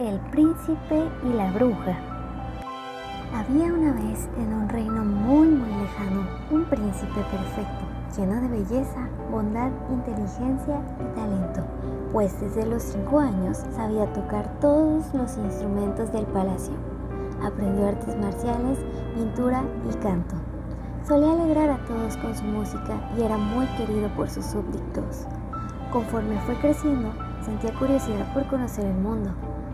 El príncipe y la bruja. Había una vez en un reino muy muy lejano un príncipe perfecto, lleno de belleza, bondad, inteligencia y talento, pues desde los cinco años sabía tocar todos los instrumentos del palacio. Aprendió artes marciales, pintura y canto. Solía alegrar a todos con su música y era muy querido por sus súbditos. Conforme fue creciendo, sentía curiosidad por conocer el mundo,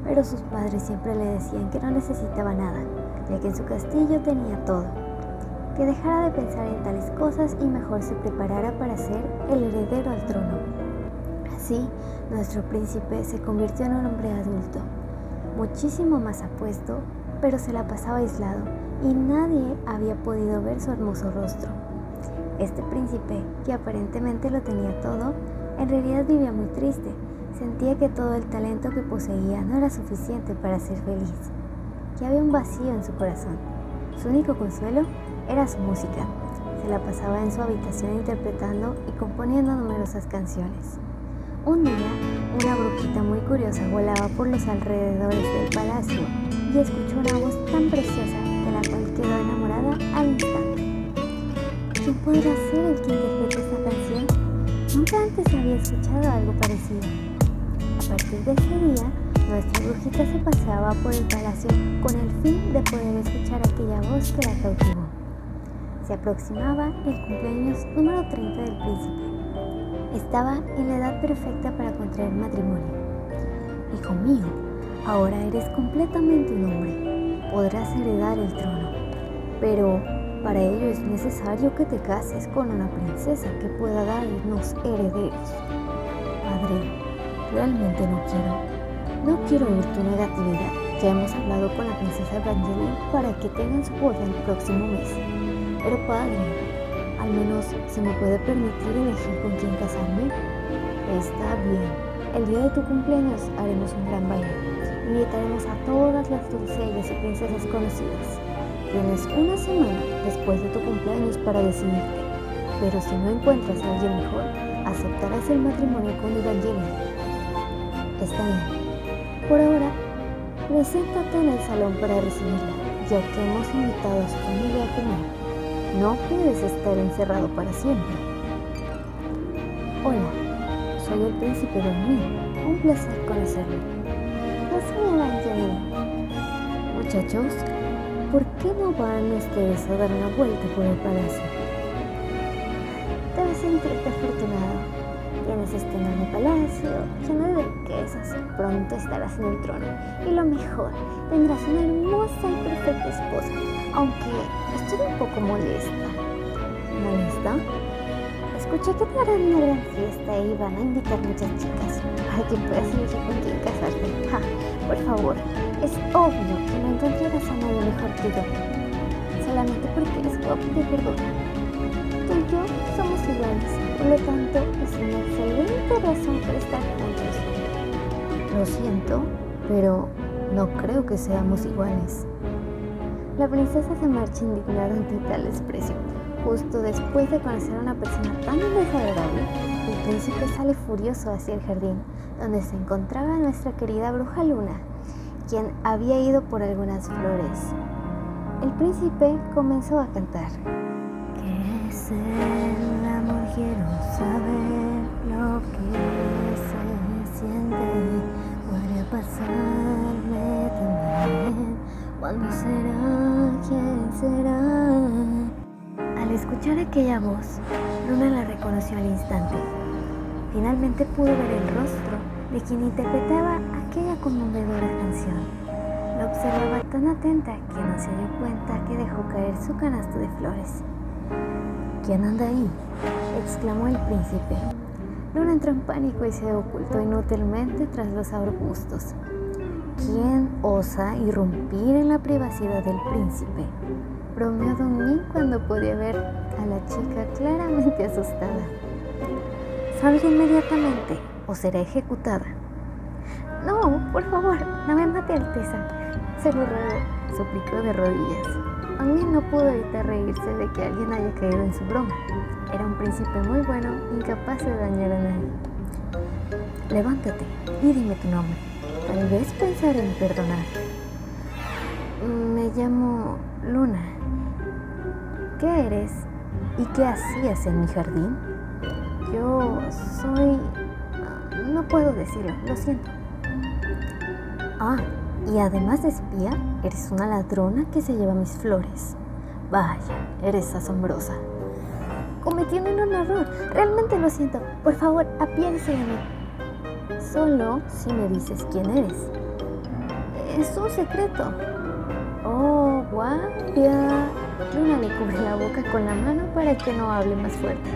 pero sus padres siempre le decían que no necesitaba nada, ya que en su castillo tenía todo. Que dejara de pensar en tales cosas y mejor se preparara para ser el heredero al trono. Así, nuestro príncipe se convirtió en un hombre adulto, muchísimo más apuesto, pero se la pasaba aislado y nadie había podido ver su hermoso rostro. Este príncipe, que aparentemente lo tenía todo, en realidad vivía muy triste. Sentía que todo el talento que poseía no era suficiente para ser feliz, que había un vacío en su corazón. Su único consuelo era su música. Se la pasaba en su habitación interpretando y componiendo numerosas canciones. Un día, una brujita muy curiosa volaba por los alrededores del palacio y escuchó una voz tan preciosa de la cual quedó enamorada al instante. ¿Quién podrá ser el que interprete esta canción? Nunca antes había escuchado algo parecido. A partir de ese día, nuestra brujita se paseaba por el palacio con el fin de poder escuchar aquella voz que la cautivó. Se aproximaba el cumpleaños número 30 del príncipe. Estaba en la edad perfecta para contraer matrimonio. Hijo mío, ahora eres completamente un hombre. Podrás heredar el trono. Pero para ello es necesario que te cases con una princesa que pueda darnos herederos. Padre, realmente no quiero. No quiero oír tu negatividad. Ya hemos hablado con la princesa Evangeline para que tengan su boda el próximo mes. Pero padre, al menos se me puede permitir elegir con quién casarme. Está bien. El día de tu cumpleaños haremos un gran baile. Invitaremos a todas las doncellas y princesas conocidas. Tienes una semana después de tu cumpleaños para decidirte, pero si no encuentras a alguien mejor, aceptarás el matrimonio con Evangeline. Está bien. Por ahora, preséntate en el salón para recibirla, ya que hemos invitado a su familia a comer. No puedes estar encerrado para siempre. Hola, soy el príncipe Dormir. Un placer conocerlo. Evangeline. Muchachos, ¿por qué no van ustedes a dar una vuelta por el palacio? Debes sentirte afortunado. Tienes este enorme palacio lleno de riquezas. Pronto estarás en el trono. Y lo mejor, tendrás una hermosa y perfecta esposa. Aunque estoy un poco molesta. ¿Molesta? Escuché que te harán una gran fiesta y van a invitar muchas chicas para que puedas elegir con quién casarte. Ja, por favor, es obvio que no encontrarás a nadie mejor que yo. Solamente porque eres guapo te perdono. Tú y yo somos iguales, lo tanto es una excelente razón para estar juntos. Lo siento, pero no creo que seamos iguales. La princesa se marcha indignada ante tal desprecio. Justo después de conocer a una persona tan desagradable, el príncipe sale furioso hacia el jardín, donde se encontraba nuestra querida bruja Luna, quien había ido por algunas flores. El príncipe comenzó a cantar. ¿Qué es? Quiero saber lo que se siente. Puede pasarme también. ¿Cuándo será? ¿Quién será? Al escuchar aquella voz, Luna la reconoció al instante. Finalmente pudo ver el rostro de quien interpretaba aquella conmovedora canción. La observaba tan atenta que no se dio cuenta que dejó caer su canasto de flores. ¿Quién anda ahí? Exclamó el príncipe. Luna entró en pánico y se ocultó inútilmente tras los arbustos. ¿Quién osa irrumpir en la privacidad del príncipe? Bromeó Don Min cuando podía ver a la chica claramente asustada. Salga inmediatamente o será ejecutada. No, por favor, no me mate, Alteza. Se lo suplicó de rodillas. También no pudo evitar reírse de que alguien haya caído en su broma. Era un príncipe muy bueno, incapaz de dañar a nadie. Levántate y dime tu nombre. Tal vez pensar en perdonar. Me llamo Luna. ¿Qué eres y qué hacías en mi jardín? Yo soy... No puedo decirlo, lo siento. Ah, y además de espía, eres una ladrona que se lleva mis flores. Vaya, eres asombrosa. Cometí un error. Realmente lo siento. Por favor, apiádese de mí. Solo si me dices quién eres. Es un secreto. Oh, guapia. Luna le cubre la boca con la mano para que no hable más fuerte.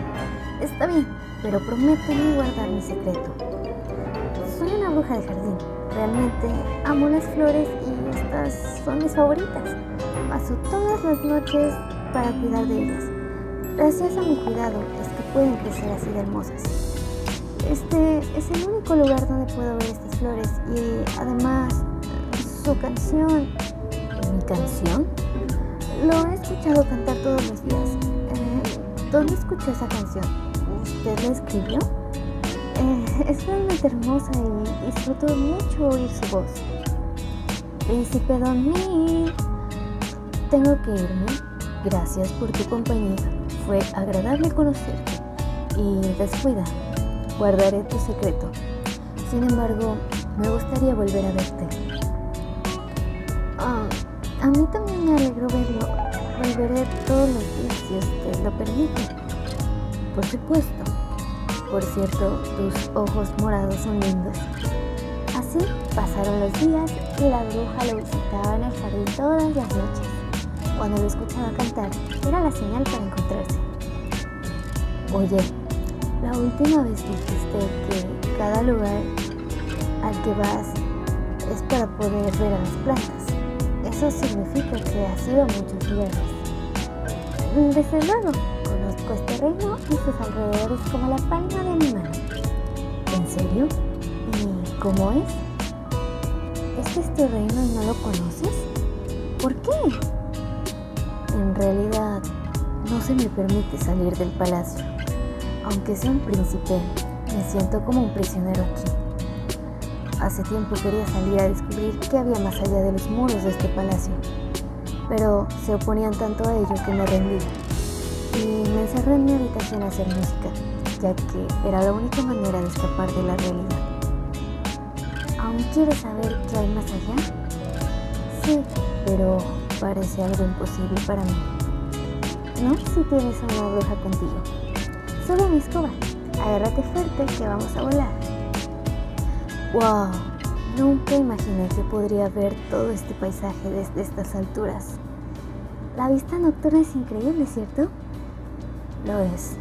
Está bien, pero prométeme guardar mi secreto. Soy una bruja de jardín. Realmente amo las flores y estas son mis favoritas. Paso todas las noches para cuidar de ellas. Gracias a mi cuidado es que pueden crecer así de hermosas. Este es el único lugar donde puedo ver estas flores y además su canción. ¿Mi canción? Lo he escuchado cantar todos los días. Eh, ¿Dónde escuchó esa canción? ¿Usted la escribió? Eh, es realmente hermosa y disfruto mucho oír su voz. Príncipe Don Mi, tengo que irme. Gracias por tu compañía. Fue agradable conocerte. Y descuida, guardaré tu secreto. Sin embargo, me gustaría volver a verte. Ah, a mí también me alegró verlo. Volveré todos los días si usted lo permite. Por supuesto. Por cierto, tus ojos morados son lindos. Así pasaron los días y la bruja lo visitaba en el jardín todas las noches. Cuando lo escuchaba cantar, era la señal para Oye, la última vez dijiste que cada lugar al que vas es para poder ver a las plantas. Eso significa que has ido muchos lugares. Desde luego, Conozco este reino y sus alrededores como la palma de mi mano. ¿En serio? ¿Y cómo es? ¿Este es tu reino y no lo conoces? ¿Por qué? En realidad, no se me permite salir del palacio. Aunque sea un príncipe, me siento como un prisionero aquí. Hace tiempo quería salir a descubrir qué había más allá de los muros de este palacio, pero se oponían tanto a ello que me rendí y me encerré en mi habitación a hacer música, ya que era la única manera de escapar de la realidad. ¿Aún quieres saber qué hay más allá? Sí, pero parece algo imposible para mí. No si tienes a una bruja contigo. Sube mi escoba, agárrate fuerte que vamos a volar. ¡Wow! Nunca imaginé que podría ver todo este paisaje desde estas alturas. La vista nocturna es increíble, ¿cierto? Lo es,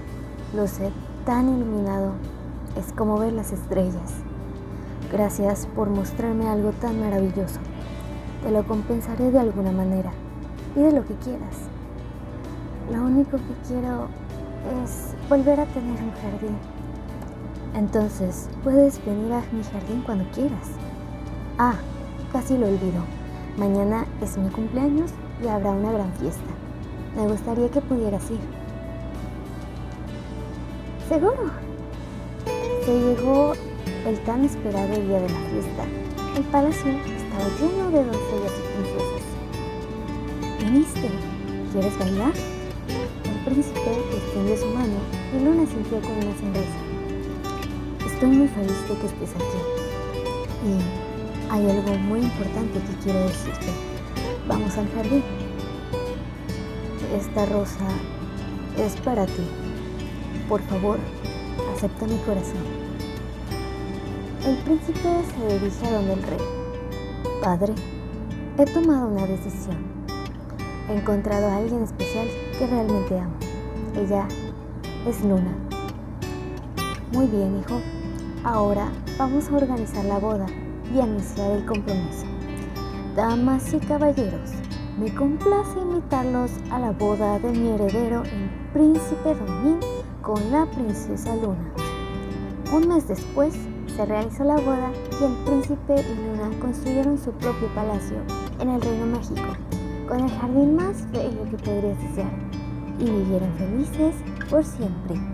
lo sé, tan iluminado. Es como ver las estrellas. Gracias por mostrarme algo tan maravilloso. Te lo compensaré de alguna manera. Pide lo que quieras. Lo único que quiero es volver a tener un jardín. Entonces, puedes venir a mi jardín cuando quieras. Ah, casi lo olvido. Mañana es mi cumpleaños y habrá una gran fiesta. Me gustaría que pudieras ir. Seguro. Se llegó el tan esperado día de la fiesta. El palacio estaba lleno de doncellas y princesas. ¿Viniste? ¿Quieres bailar? Príncipe extendió su mano y Luna sintió con una sonrisa. Estoy muy feliz de que estés aquí. Y hay algo muy importante que quiero decirte. Vamos al jardín. Esta rosa es para ti. Por favor, acepta mi corazón. El príncipe se dirige a donde el rey. Padre, he tomado una decisión. He encontrado a alguien especial que realmente amo. Ella es Luna. Muy bien, hijo. Ahora vamos a organizar la boda y anunciar el compromiso. Damas y caballeros, me complace invitarlos a la boda de mi heredero, el príncipe Domín con la princesa Luna. Un mes después se realizó la boda y el príncipe y Luna construyeron su propio palacio en el reino mágico, con el jardín más bello que podrías desear, y vivieron felices por siempre.